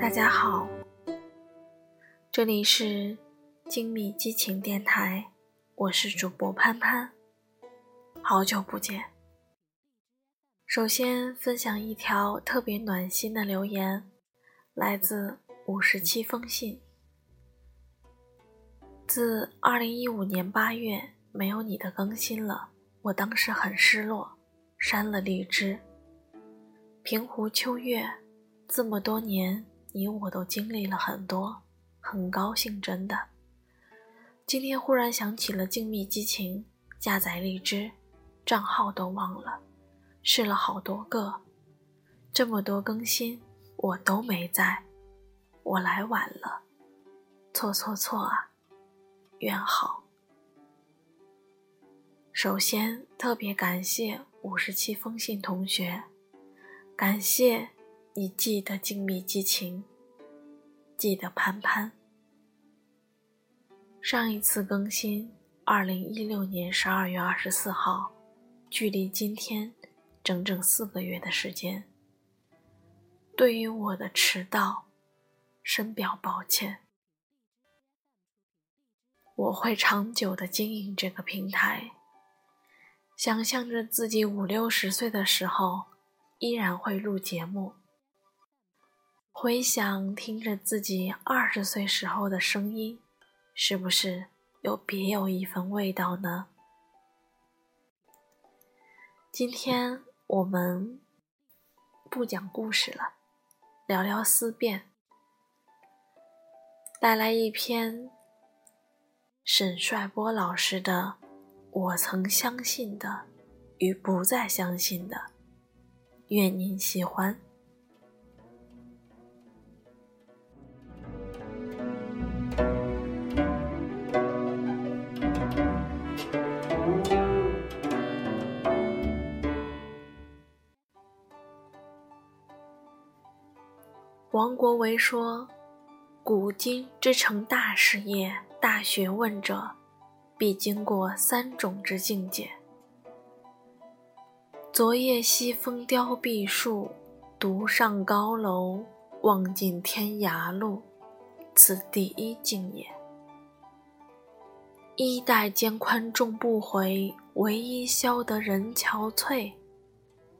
大家好，这里是精密激情电台，我是主播潘潘，好久不见。首先分享一条特别暖心的留言，来自五十七封信。自二零一五年八月没有你的更新了，我当时很失落，删了荔枝。平湖秋月，这么多年，你我都经历了很多，很高兴，真的。今天忽然想起了静谧激情，加载荔枝，账号都忘了，试了好多个，这么多更新我都没在，我来晚了，错错错啊，愿好。首先特别感谢五十七封信同学。感谢你记得静谧激情，记得潘潘。上一次更新，二零一六年十二月二十四号，距离今天整整四个月的时间。对于我的迟到，深表抱歉。我会长久的经营这个平台，想象着自己五六十岁的时候。依然会录节目，回想听着自己二十岁时候的声音，是不是又别有一份味道呢？今天我们不讲故事了，聊聊思辨，带来一篇沈帅波老师的《我曾相信的与不再相信的》。愿您喜欢。王国维说：“古今之成大事业、大学问者，必经过三种之境界。”昨夜西风凋碧树，独上高楼，望尽天涯路，此第一境也。衣带渐宽终不悔，唯一消得人憔悴，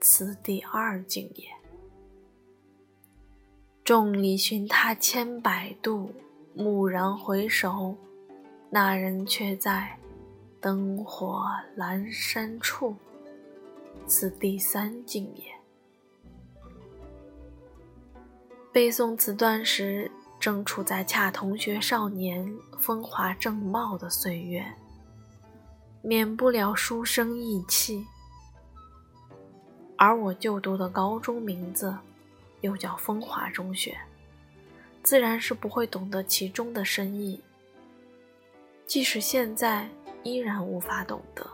此第二境也。众里寻他千百度，蓦然回首，那人却在灯火阑珊处。此第三境也。背诵此段时，正处在恰同学少年风华正茂的岁月，免不了书生意气。而我就读的高中名字又叫风华中学，自然是不会懂得其中的深意。即使现在，依然无法懂得。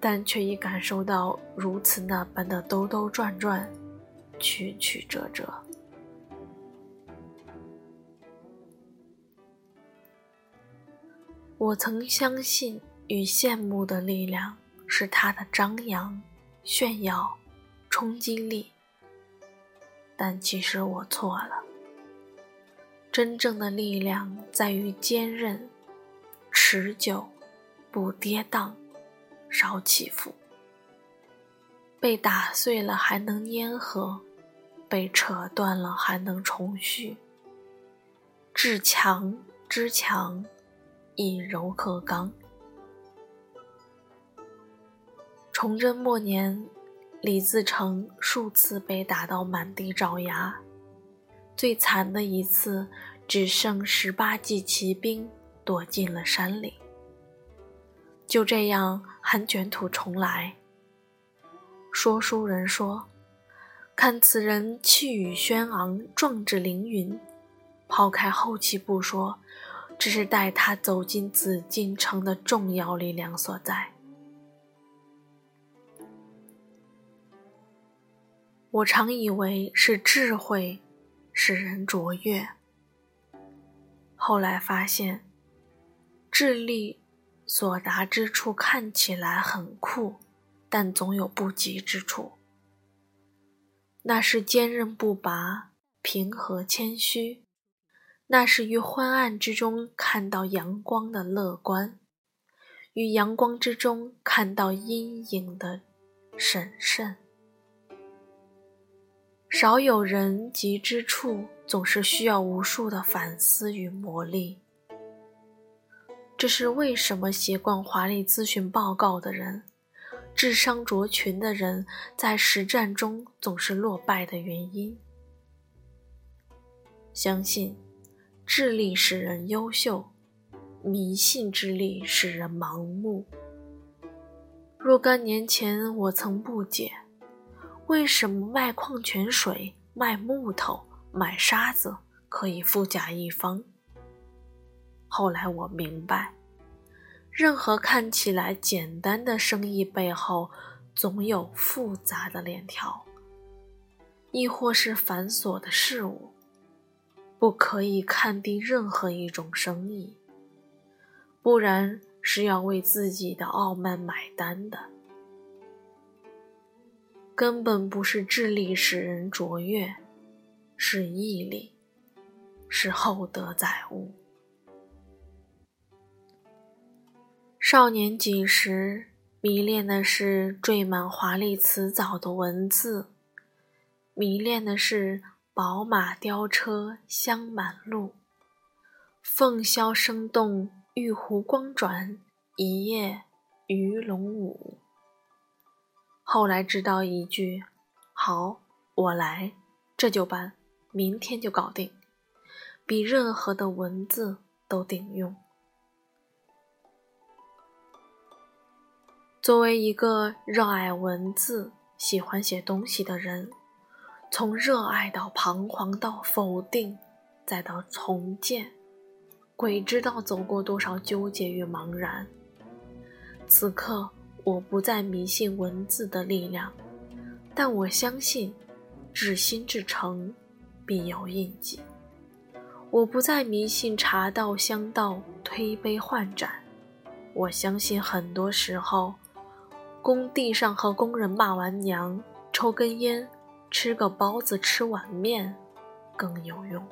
但却已感受到如此那般的兜兜转转，曲曲折折。我曾相信与羡慕的力量是他的张扬、炫耀、冲击力，但其实我错了。真正的力量在于坚韧、持久、不跌宕。少起伏，被打碎了还能粘合，被扯断了还能重续。至强之强，以柔克刚。崇祯末年，李自成数次被打到满地找牙，最惨的一次，只剩十八骑骑兵躲进了山里。就这样，还卷土重来。说书人说：“看此人气宇轩昂，壮志凌云。抛开后期不说，这是带他走进紫禁城的重要力量所在。”我常以为是智慧使人卓越，后来发现，智力。所达之处看起来很酷，但总有不及之处。那是坚韧不拔、平和谦虚；那是于昏暗之中看到阳光的乐观，于阳光之中看到阴影的审慎。少有人及之处，总是需要无数的反思与磨砺。这是为什么习惯华丽咨询报告的人？智商卓群的人在实战中总是落败的原因。相信智力使人优秀，迷信之力使人盲目。若干年前，我曾不解，为什么卖矿泉水、卖木头、买沙子可以富甲一方。后来我明白。任何看起来简单的生意背后，总有复杂的链条，亦或是繁琐的事物。不可以看低任何一种生意，不然是要为自己的傲慢买单的。根本不是智力使人卓越，是毅力，是厚德载物。少年几时迷恋的是缀满华丽辞藻的文字，迷恋的是宝马雕车香满路，凤箫声动，玉壶光转，一夜鱼龙舞。后来知道一句：“好，我来，这就办，明天就搞定，比任何的文字都顶用。”作为一个热爱文字、喜欢写东西的人，从热爱到彷徨到否定，再到重建，鬼知道走过多少纠结与茫然。此刻，我不再迷信文字的力量，但我相信，至心至诚，必有印记。我不再迷信茶道香道，推杯换盏。我相信，很多时候。工地上和工人骂完娘，抽根烟，吃个包子，吃碗面，更有用。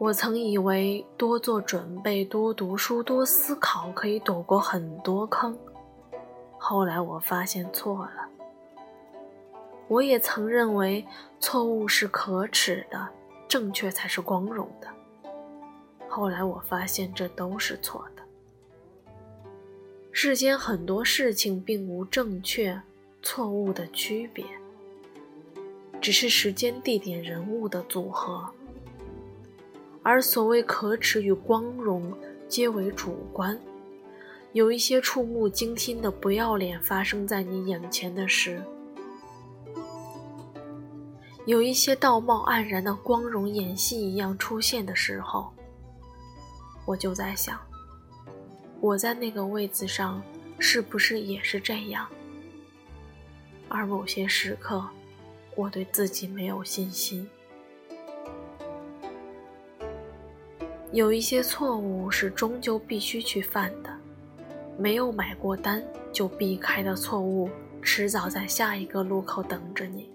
我曾以为多做准备、多读书、多思考可以躲过很多坑，后来我发现错了。我也曾认为错误是可耻的，正确才是光荣的，后来我发现这都是错的。世间很多事情并无正确、错误的区别，只是时间、地点、人物的组合。而所谓可耻与光荣，皆为主观。有一些触目惊心的不要脸发生在你眼前的事，有一些道貌岸然的光荣演戏一样出现的时候，我就在想。我在那个位子上，是不是也是这样？而某些时刻，我对自己没有信心。有一些错误是终究必须去犯的，没有买过单就避开的错误，迟早在下一个路口等着你。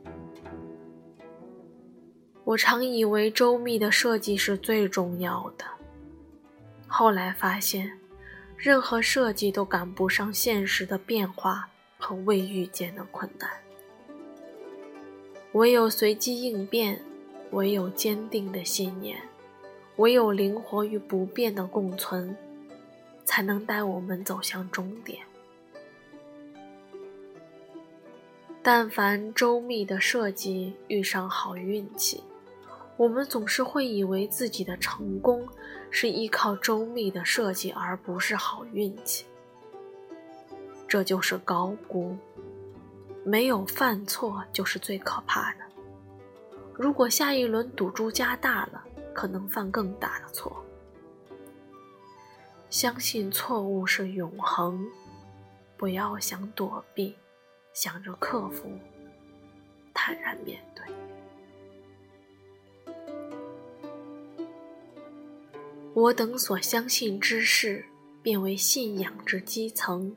我常以为周密的设计是最重要的，后来发现。任何设计都赶不上现实的变化和未遇见的困难，唯有随机应变，唯有坚定的信念，唯有灵活与不变的共存，才能带我们走向终点。但凡周密的设计遇上好运气。我们总是会以为自己的成功是依靠周密的设计，而不是好运气。这就是高估，没有犯错就是最可怕的。如果下一轮赌注加大了，可能犯更大的错。相信错误是永恒，不要想躲避，想着克服，坦然面对。我等所相信之事，变为信仰之基层；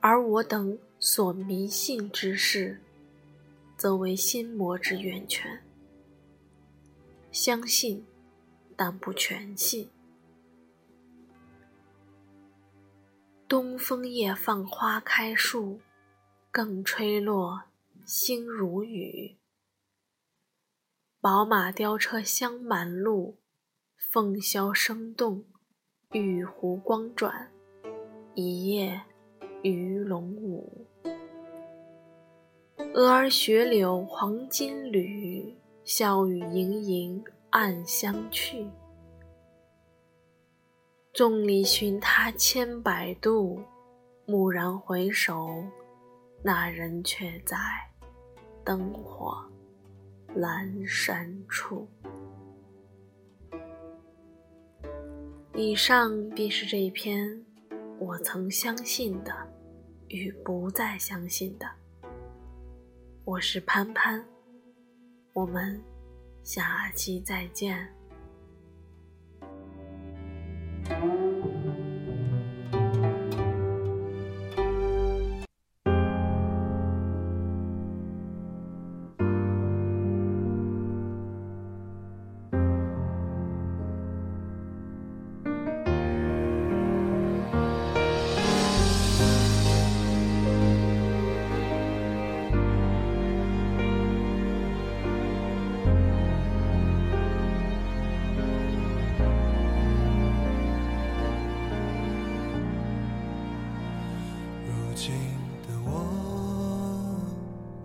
而我等所迷信之事，则为心魔之源泉。相信，但不全信。东风夜放花开树，更吹落星如雨。宝马雕车香满路，凤箫声动，玉壶光转，一夜鱼龙舞。蛾儿雪柳黄金缕。笑语盈盈暗香去，众里寻他千百度，蓦然回首，那人却在灯火阑珊处。以上便是这一篇我曾相信的与不再相信的。我是潘潘。我们下期再见。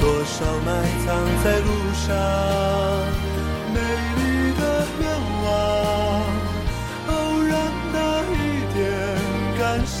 多少埋藏在路上？美丽的愿望，偶然的一点感伤，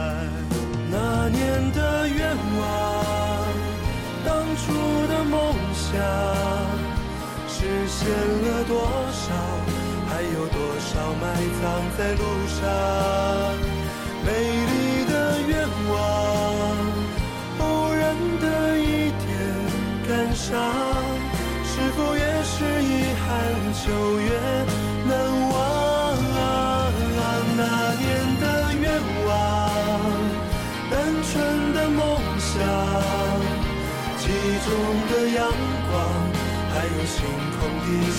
梦想实现了多少？还有多少埋葬在路上？美丽的愿望，偶然的一点感伤，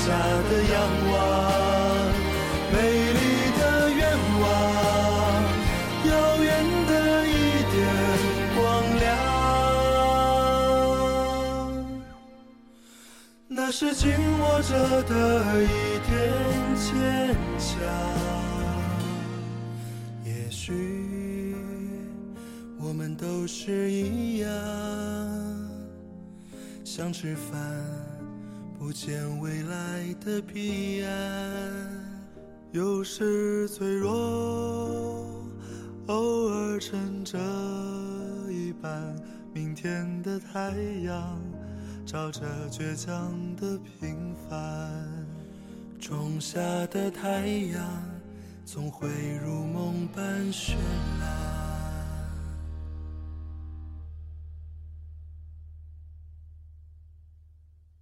下的仰望，美丽的愿望，遥远的一点光亮，那是紧握着的一点坚强。也许我们都是一样。想吃饭，不见未来的彼岸。有时脆弱，偶尔撑着一半。明天的太阳，照着倔强的平凡。种下的太阳，总会如梦般绚烂。